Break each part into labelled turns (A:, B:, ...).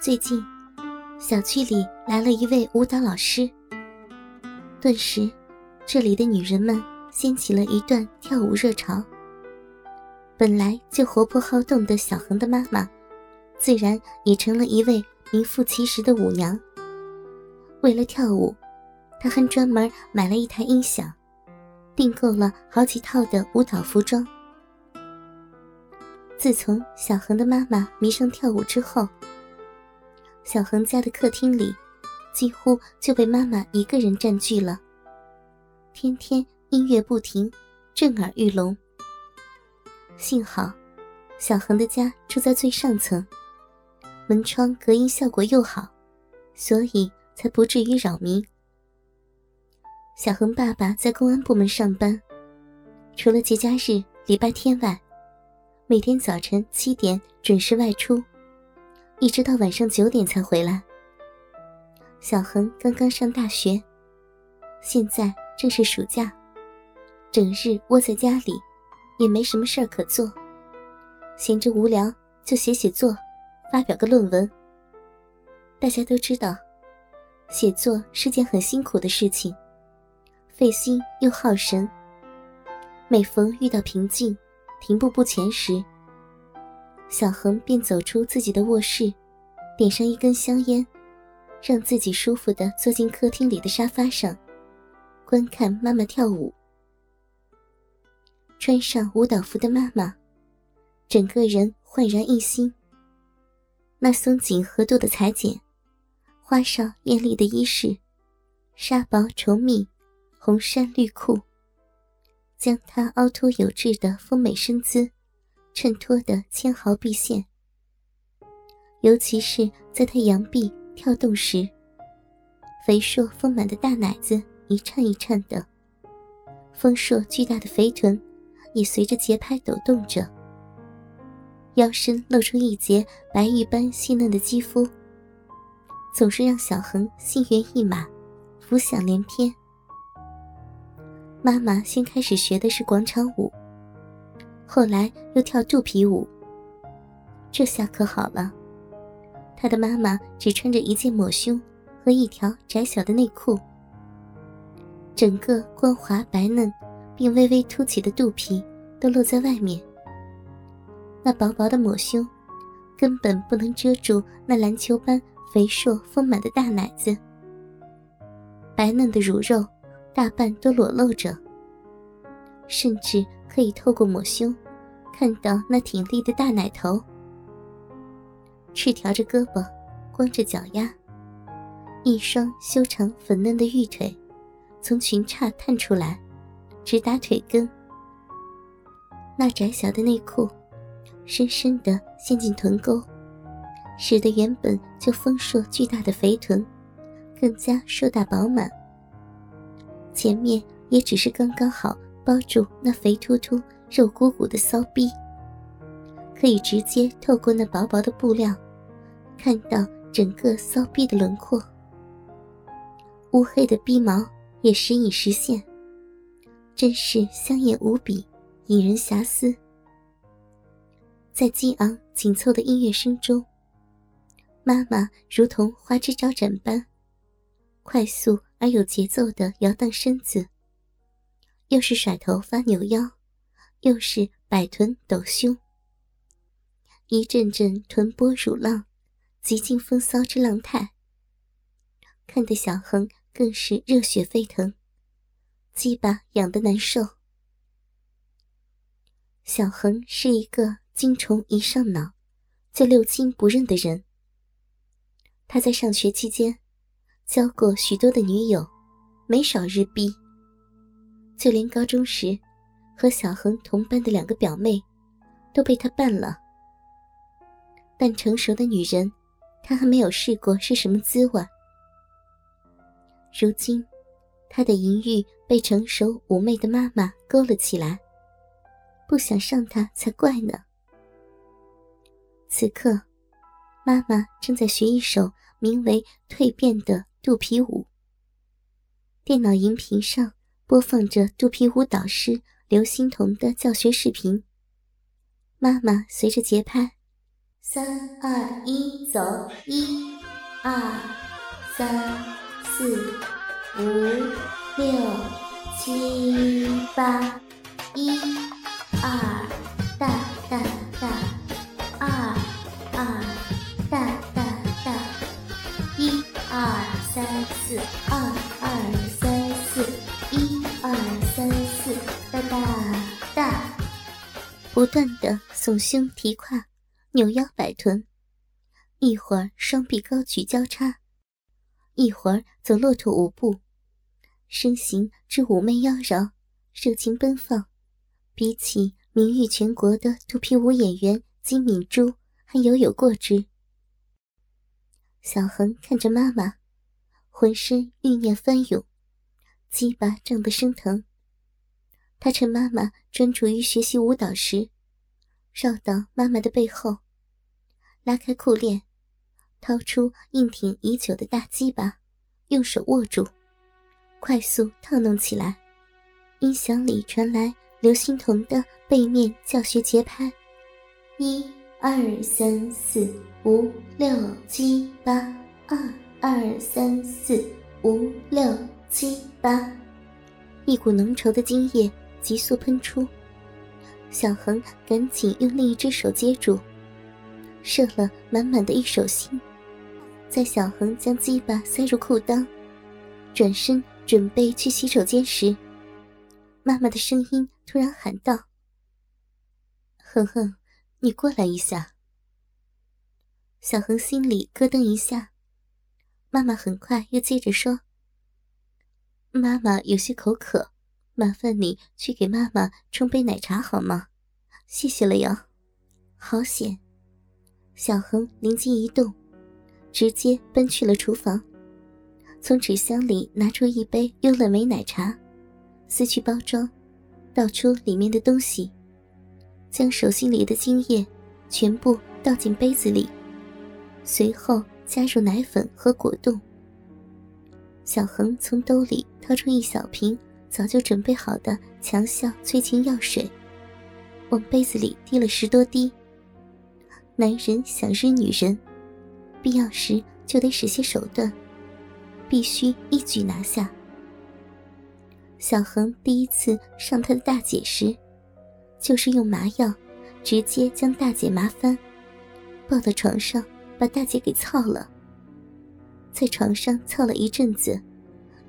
A: 最近，小区里来了一位舞蹈老师。顿时，这里的女人们掀起了一段跳舞热潮。本来就活泼好动的小恒的妈妈，自然也成了一位名副其实的舞娘。为了跳舞，她还专门买了一台音响，订购了好几套的舞蹈服装。自从小恒的妈妈迷上跳舞之后，小恒家的客厅里几乎就被妈妈一个人占据了，天天音乐不停，震耳欲聋。幸好，小恒的家住在最上层，门窗隔音效果又好，所以才不至于扰民。小恒爸爸在公安部门上班，除了节假日、礼拜天外。每天早晨七点准时外出，一直到晚上九点才回来。小恒刚刚上大学，现在正是暑假，整日窝在家里，也没什么事儿可做，闲着无聊就写写作，发表个论文。大家都知道，写作是件很辛苦的事情，费心又耗神。每逢遇到瓶颈，停步不前时，小恒便走出自己的卧室，点上一根香烟，让自己舒服的坐进客厅里的沙发上，观看妈妈跳舞。穿上舞蹈服的妈妈，整个人焕然一新。那松紧合度的裁剪，花哨艳丽的衣饰，纱薄绸密，红衫绿裤。将她凹凸有致的丰美身姿衬托得纤毫毕现，尤其是在她扬臂跳动时，肥硕丰满的大奶子一颤一颤的，丰硕巨大的肥臀也随着节拍抖动着，腰身露出一截白玉般细嫩的肌肤，总是让小恒心猿意马，浮想联翩。妈妈先开始学的是广场舞，后来又跳肚皮舞。这下可好了，她的妈妈只穿着一件抹胸和一条窄小的内裤，整个光滑白嫩并微微凸起的肚皮都露在外面。那薄薄的抹胸根本不能遮住那篮球般肥硕丰满的大奶子，白嫩的乳肉。大半都裸露着，甚至可以透过抹胸，看到那挺立的大奶头。赤条着胳膊，光着脚丫，一双修长粉嫩的玉腿从裙叉探出来，直达腿根。那窄小的内裤，深深的陷进臀沟，使得原本就丰硕巨大的肥臀，更加硕大饱满。前面也只是刚刚好包住那肥突突、肉鼓鼓的骚逼，可以直接透过那薄薄的布料，看到整个骚逼的轮廓。乌黑的逼毛也时隐时现，真是香艳无比，引人遐思。在激昂紧凑的音乐声中，妈妈如同花枝招展般，快速。而有节奏的摇荡身子，又是甩头发扭腰，又是摆臀抖胸，一阵阵臀波乳浪，极尽风骚之浪态，看得小恒更是热血沸腾，鸡巴痒得难受。小恒是一个精虫一上脑就六亲不认的人，他在上学期间。交过许多的女友，没少日逼。就连高中时和小恒同班的两个表妹，都被他办了。但成熟的女人，他还没有试过是什么滋味。如今，他的淫欲被成熟妩媚的妈妈勾了起来，不想上他才怪呢。此刻，妈妈正在学一首名为《蜕变》的。肚皮舞。电脑荧屏上播放着肚皮舞导师刘欣彤的教学视频。妈妈随着节拍，三二一，走！一、二、三、四、五、六、七、八。一、二，大大大，不断的耸胸提胯。扭腰摆臀，一会儿双臂高举交叉，一会儿走骆驼舞步，身形之妩媚妖娆，热情奔放，比起名誉全国的肚皮舞演员金敏珠还犹有过之。小恒看着妈妈，浑身欲念翻涌，鸡巴胀得生疼。他趁妈妈专注于学习舞蹈时。绕到妈妈的背后，拉开裤链，掏出硬挺已久的大鸡巴，用手握住，快速套弄起来。音响里传来刘欣彤的背面教学节拍：一二三四五六七八，二二三四五六七八，一股浓稠的精液急速喷出。小恒赶紧用另一只手接住，射了满满的一手心。在小恒将鸡巴塞入裤裆，转身准备去洗手间时，妈妈的声音突然喊道：“恒恒，你过来一下。”小恒心里咯噔一下，妈妈很快又接着说：“妈妈有些口渴。”麻烦你去给妈妈冲杯奶茶好吗？谢谢了哟。好险！小恒灵机一动，直接奔去了厨房，从纸箱里拿出一杯优乐美奶茶，撕去包装，倒出里面的东西，将手心里的精液全部倒进杯子里，随后加入奶粉和果冻。小恒从兜里掏出一小瓶。早就准备好的强效催情药水，往杯子里滴了十多滴。男人想日女人，必要时就得使些手段，必须一举拿下。小恒第一次上他的大姐时，就是用麻药直接将大姐麻翻，抱到床上把大姐给操了。在床上操了一阵子，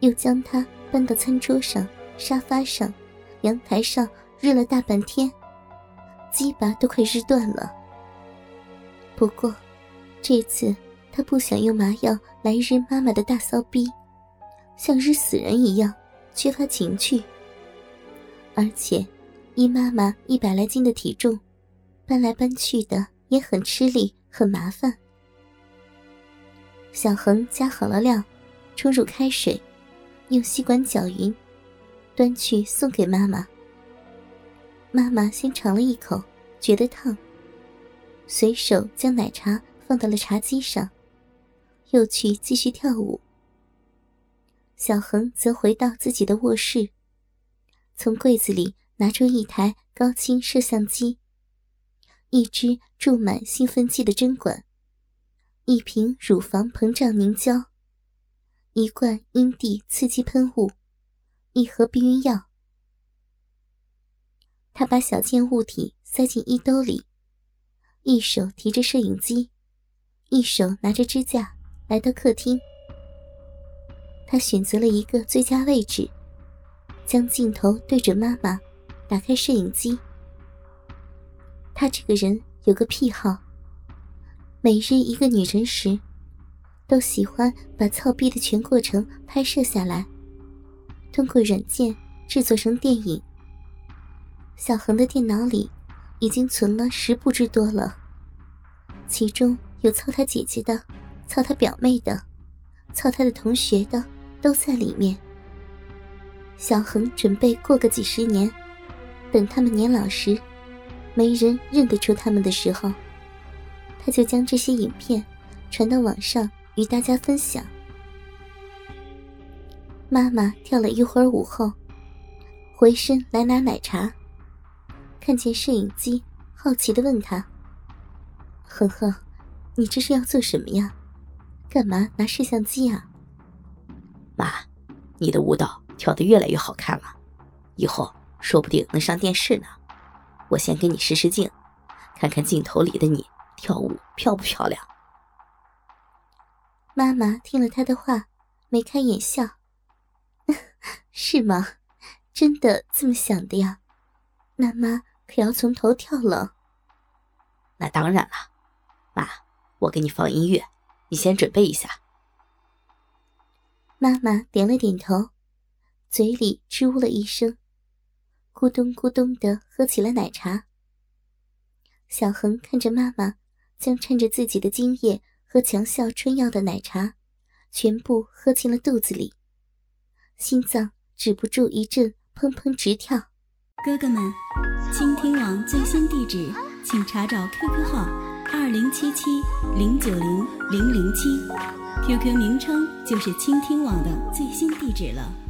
A: 又将她。搬到餐桌上、沙发上、阳台上，日了大半天，鸡巴都快日断了。不过，这次他不想用麻药来日妈妈的大骚逼，像日死人一样，缺乏情趣。而且，依妈妈一百来斤的体重，搬来搬去的也很吃力，很麻烦。小恒加好了料，冲入开水。用吸管搅匀，端去送给妈妈。妈妈先尝了一口，觉得烫，随手将奶茶放到了茶几上，又去继续跳舞。小恒则回到自己的卧室，从柜子里拿出一台高清摄像机，一支注满兴奋剂的针管，一瓶乳房膨胀凝胶。一罐阴蒂刺激喷雾，一盒避孕药。他把小件物体塞进衣兜里，一手提着摄影机，一手拿着支架，来到客厅。他选择了一个最佳位置，将镜头对准妈妈，打开摄影机。他这个人有个癖好，每日一个女人时。都喜欢把操逼的全过程拍摄下来，通过软件制作成电影。小恒的电脑里已经存了十部之多了，其中有操他姐姐的、操他表妹的、操他的同学的，都在里面。小恒准备过个几十年，等他们年老时，没人认得出他们的时候，他就将这些影片传到网上。与大家分享。妈妈跳了一会儿舞后，回身来拿奶茶，看见摄影机，好奇的问他：“恒恒，你这是要做什么呀？干嘛拿摄像机啊？
B: 妈，你的舞蹈跳得越来越好看了，以后说不定能上电视呢。我先给你试试镜，看看镜头里的你跳舞漂不漂亮。
A: 妈妈听了他的话，眉开眼笑：“ 是吗？真的这么想的呀？那妈可要从头跳了。”
B: 那当然了，妈，我给你放音乐，你先准备一下。
A: 妈妈点了点头，嘴里吱呜了一声，咕咚咕咚的喝起了奶茶。小恒看着妈妈将趁着自己的精液和强效春药的奶茶全部喝进了肚子里，心脏止不住一阵砰砰直跳。
C: 哥哥们，倾听网最新地址。请查找 QQ 号二零七七零九零零零七，QQ 名称就是倾听网的最新地址了。